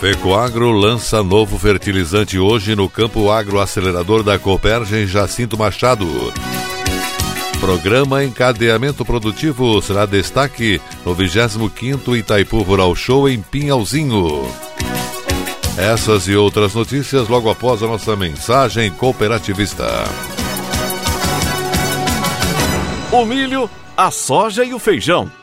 Fecoagro lança novo fertilizante hoje no Campo Agro Acelerador da Cooperja em Jacinto Machado. Programa Encadeamento Produtivo será destaque no 25º Itaipu Rural Show em Pinhalzinho. Essas e outras notícias logo após a nossa mensagem cooperativista. O milho, a soja e o feijão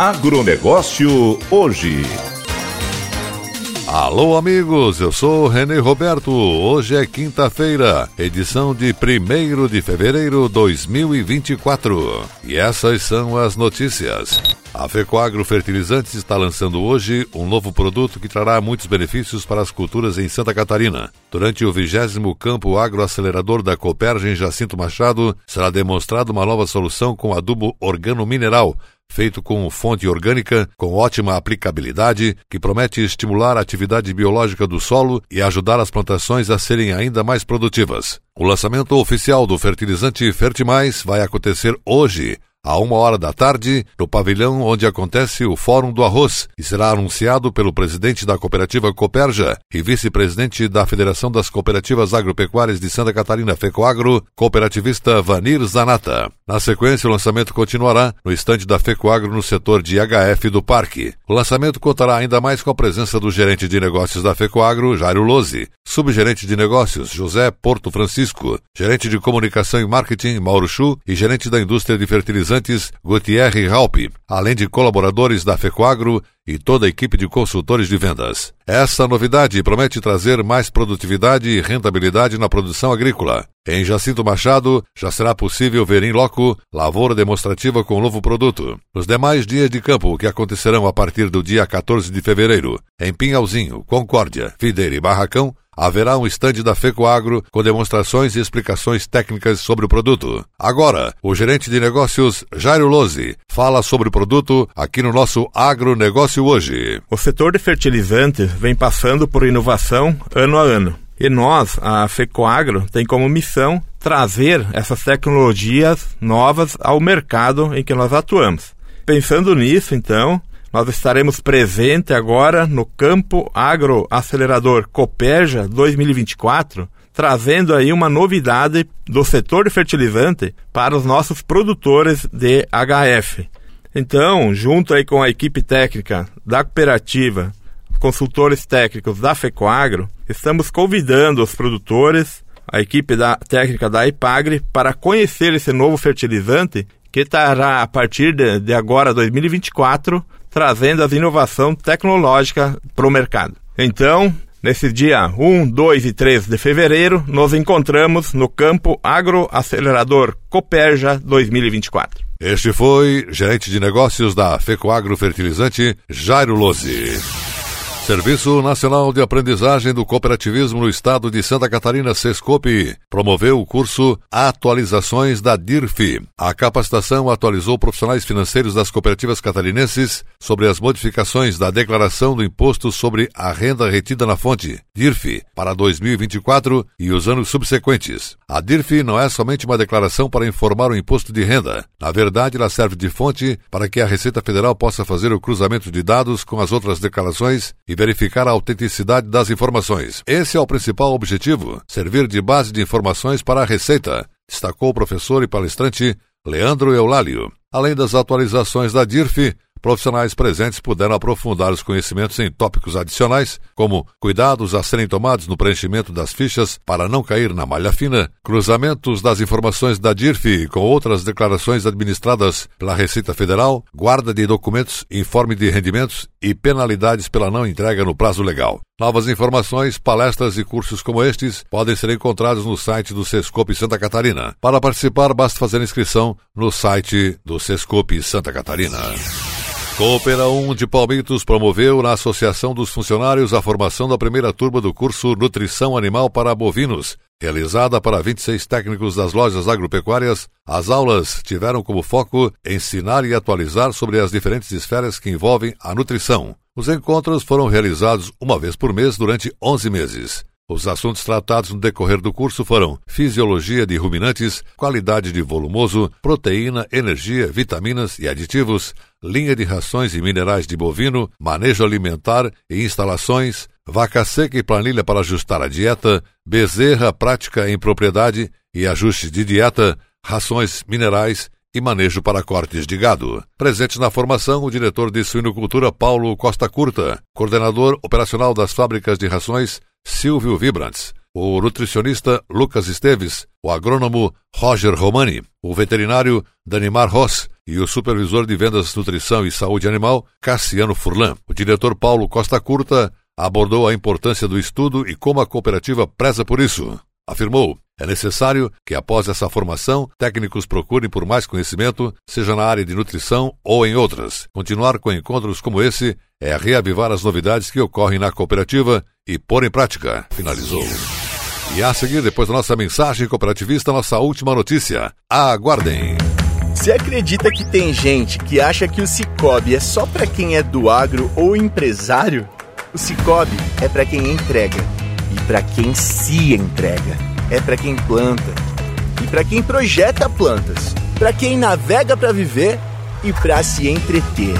Agronegócio hoje. Alô, amigos, eu sou René Roberto. Hoje é quinta-feira, edição de 1 de fevereiro de 2024. E essas são as notícias. A Fecoagro Fertilizantes está lançando hoje um novo produto que trará muitos benefícios para as culturas em Santa Catarina. Durante o vigésimo Campo Agroacelerador da Cooperja em Jacinto Machado, será demonstrada uma nova solução com adubo organo-mineral feito com fonte orgânica, com ótima aplicabilidade, que promete estimular a atividade biológica do solo e ajudar as plantações a serem ainda mais produtivas. O lançamento oficial do fertilizante Fertimais vai acontecer hoje, à uma hora da tarde, no pavilhão onde acontece o Fórum do Arroz, e será anunciado pelo presidente da cooperativa Coperja e vice-presidente da Federação das Cooperativas Agropecuárias de Santa Catarina, FECOAGRO, cooperativista Vanir Zanata. Na sequência, o lançamento continuará no estande da FECOAGRO no setor de HF do parque. O lançamento contará ainda mais com a presença do gerente de negócios da FECOAGRO, Jairo Lose, subgerente de negócios, José Porto Francisco, gerente de comunicação e marketing, Mauro Chu, e gerente da indústria de fertilizantes fertilizantes Gutierre Halpe, além de colaboradores da FECOAGRO e toda a equipe de consultores de vendas. Essa novidade promete trazer mais produtividade e rentabilidade na produção agrícola. Em Jacinto Machado, já será possível ver em loco lavoura demonstrativa com o novo produto. Nos demais dias de campo, que acontecerão a partir do dia 14 de fevereiro, em Pinhalzinho, Concórdia, Videira e Barracão, haverá um estande da FECOAGRO com demonstrações e explicações técnicas sobre o produto. Agora, o gerente de negócios Jairo Lose fala sobre o produto aqui no nosso Agronegócio hoje. O setor de fertilizantes vem passando por inovação ano a ano. E nós, a FECOAGRO, tem como missão trazer essas tecnologias novas ao mercado em que nós atuamos. Pensando nisso, então, nós estaremos presentes agora no Campo Agro Acelerador Coperja 2024, trazendo aí uma novidade do setor de fertilizante para os nossos produtores de HF. Então, junto aí com a equipe técnica da cooperativa, consultores técnicos da FECOAGRO, estamos convidando os produtores, a equipe da técnica da IPAGRE, para conhecer esse novo fertilizante que estará a partir de, de agora, 2024, trazendo as inovação tecnológica para o mercado. Então, nesse dia 1, 2 e 3 de fevereiro, nos encontramos no campo Agroacelerador Coperja 2024. Este foi gerente de negócios da FECOAGRO Fertilizante, Jairo Lose. Serviço Nacional de Aprendizagem do Cooperativismo no Estado de Santa Catarina, Sescope, promoveu o curso Atualizações da DIRF. A capacitação atualizou profissionais financeiros das cooperativas catarinenses sobre as modificações da declaração do Imposto sobre a Renda Retida na Fonte, DIRF, para 2024 e os anos subsequentes. A DIRF não é somente uma declaração para informar o imposto de renda. Na verdade, ela serve de fonte para que a Receita Federal possa fazer o cruzamento de dados com as outras declarações e verificar a autenticidade das informações. Esse é o principal objetivo: servir de base de informações para a Receita, destacou o professor e palestrante Leandro Eulálio. Além das atualizações da DIRF, profissionais presentes puderam aprofundar os conhecimentos em tópicos adicionais, como cuidados a serem tomados no preenchimento das fichas para não cair na malha fina, cruzamentos das informações da DIRF com outras declarações administradas pela Receita Federal, guarda de documentos, informe de rendimentos e penalidades pela não entrega no prazo legal. Novas informações, palestras e cursos como estes podem ser encontrados no site do Sescope Santa Catarina. Para participar, basta fazer inscrição no site do Sescope Santa Catarina. Coopera 1 de Palmitos promoveu na Associação dos Funcionários a formação da primeira turma do curso Nutrição Animal para Bovinos. Realizada para 26 técnicos das lojas agropecuárias, as aulas tiveram como foco ensinar e atualizar sobre as diferentes esferas que envolvem a nutrição. Os encontros foram realizados uma vez por mês durante 11 meses. Os assuntos tratados no decorrer do curso foram fisiologia de ruminantes, qualidade de volumoso, proteína, energia, vitaminas e aditivos, linha de rações e minerais de bovino, manejo alimentar e instalações, vaca seca e planilha para ajustar a dieta, bezerra, prática em propriedade e ajuste de dieta, rações minerais e manejo para cortes de gado. Presente na formação, o diretor de suinocultura Paulo Costa Curta, coordenador operacional das fábricas de rações Silvio Vibrants, o nutricionista Lucas Esteves, o agrônomo Roger Romani, o veterinário Danimar Ross e o supervisor de vendas, nutrição e saúde animal Cassiano Furlan. O diretor Paulo Costa Curta abordou a importância do estudo e como a cooperativa preza por isso. Afirmou: é necessário que, após essa formação, técnicos procurem por mais conhecimento, seja na área de nutrição ou em outras. Continuar com encontros como esse é reavivar as novidades que ocorrem na cooperativa e pôr em prática. Finalizou. E a seguir, depois da nossa mensagem cooperativista, nossa última notícia. Aguardem. Você acredita que tem gente que acha que o Cicobi é só para quem é do agro ou empresário? O Cicobi é para quem entrega e para quem se entrega. É para quem planta e para quem projeta plantas, para quem navega para viver e para se entreter.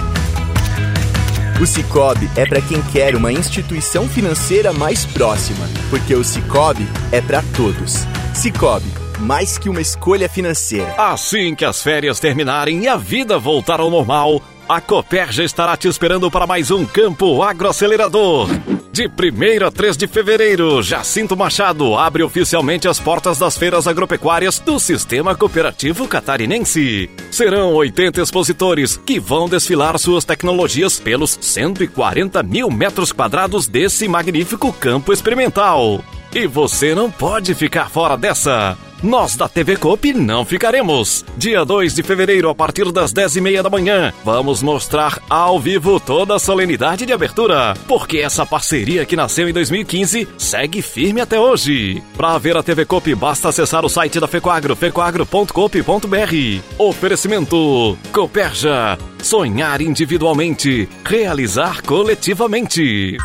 O Cicobi é para quem quer uma instituição financeira mais próxima, porque o Cicobi é para todos. Cicobi, mais que uma escolha financeira. Assim que as férias terminarem e a vida voltar ao normal, a Coperja estará te esperando para mais um Campo Agroacelerador. De 1 a 3 de fevereiro, Jacinto Machado abre oficialmente as portas das feiras agropecuárias do Sistema Cooperativo Catarinense. Serão 80 expositores que vão desfilar suas tecnologias pelos 140 mil metros quadrados desse magnífico campo experimental. E você não pode ficar fora dessa. Nós da TV Coop não ficaremos. Dia 2 de fevereiro, a partir das 10 e meia da manhã, vamos mostrar ao vivo toda a solenidade de abertura, porque essa parceria que nasceu em 2015 segue firme até hoje. Para ver a TV Coop, basta acessar o site da Fecoagro, fecoagro.coop.br. Oferecimento Coperja. Sonhar individualmente, realizar coletivamente.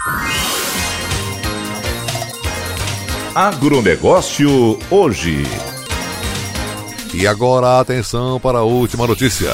Agronegócio hoje. E agora atenção para a última notícia.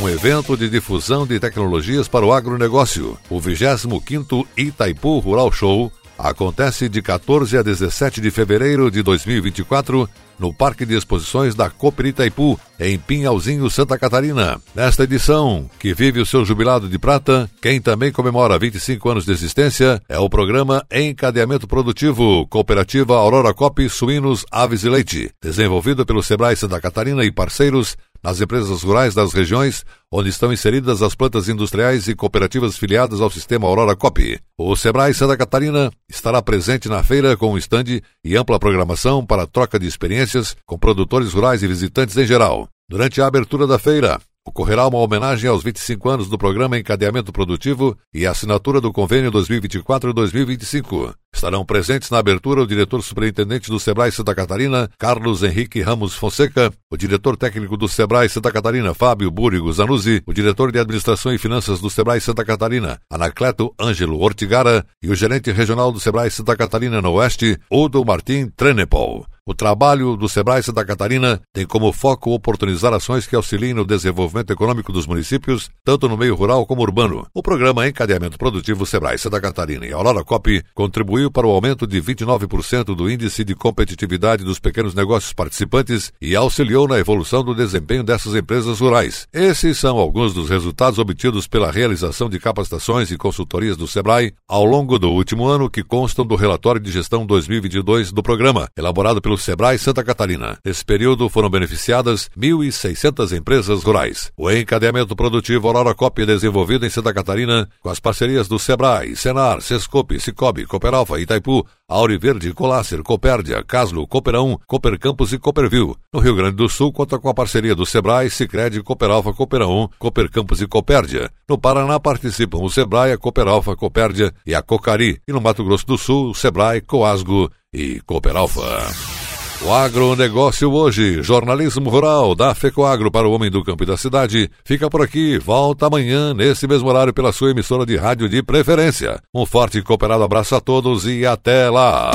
Um evento de difusão de tecnologias para o agronegócio, o 25º Itaipu Rural Show, acontece de 14 a 17 de fevereiro de 2024 no Parque de Exposições da Cooper Itaipu, em Pinhalzinho, Santa Catarina. Nesta edição, que vive o seu jubilado de prata, quem também comemora 25 anos de existência é o programa Encadeamento Produtivo Cooperativa Aurora Cop Suínos, Aves e Leite, desenvolvido pelo Sebrae Santa Catarina e parceiros nas empresas rurais das regiões onde estão inseridas as plantas industriais e cooperativas filiadas ao sistema Aurora Cop. O Sebrae Santa Catarina estará presente na feira com um estande e ampla programação para troca de experiências com produtores rurais e visitantes em geral. Durante a abertura da feira, ocorrerá uma homenagem aos 25 anos do programa Encadeamento Produtivo e assinatura do convênio 2024-2025. Estarão presentes na abertura o diretor superintendente do Sebrae Santa Catarina, Carlos Henrique Ramos Fonseca, o diretor técnico do Sebrae Santa Catarina, Fábio Búrigo Zanuzzi, o diretor de Administração e Finanças do Sebrae Santa Catarina, Anacleto Ângelo Ortigara e o gerente regional do Sebrae Santa Catarina no Oeste, Udo Martim Trenepol. O trabalho do Sebrae Santa Catarina tem como foco oportunizar ações que auxiliem no desenvolvimento econômico dos municípios, tanto no meio rural como urbano. O programa Encadeamento Produtivo Sebrae Santa Catarina e Aurora Cop contribuiu para o aumento de 29% do índice de competitividade dos pequenos negócios participantes e auxiliou na evolução do desempenho dessas empresas rurais. Esses são alguns dos resultados obtidos pela realização de capacitações e consultorias do Sebrae ao longo do último ano que constam do relatório de gestão 2022 do programa, elaborado pelo Sebrae Santa Catarina. Nesse período foram beneficiadas 1.600 empresas rurais. O encadeamento produtivo Aurora Cop desenvolvido em Santa Catarina com as parcerias do Sebrae, Senar, Sescope, Cicobi, Cooperalfa, Itaipu, Auriverde, Colácer, Copérdia, Caslo, Cooperão, Coopercampos e Cooperville. No Rio Grande do Sul conta com a parceria do Sebrae, Sicredi, Cooperalfa, Cooperão, Coopercampos e Copérdia. No Paraná participam o Sebrae, a Cooperalfa, Copérdia e a Cocari. E no Mato Grosso do Sul, o Sebrae, Coasgo e Cooperalfa. O agronegócio hoje, jornalismo rural da FECOAGro para o homem do campo e da cidade, fica por aqui. Volta amanhã, nesse mesmo horário, pela sua emissora de rádio de preferência. Um forte e cooperado abraço a todos e até lá!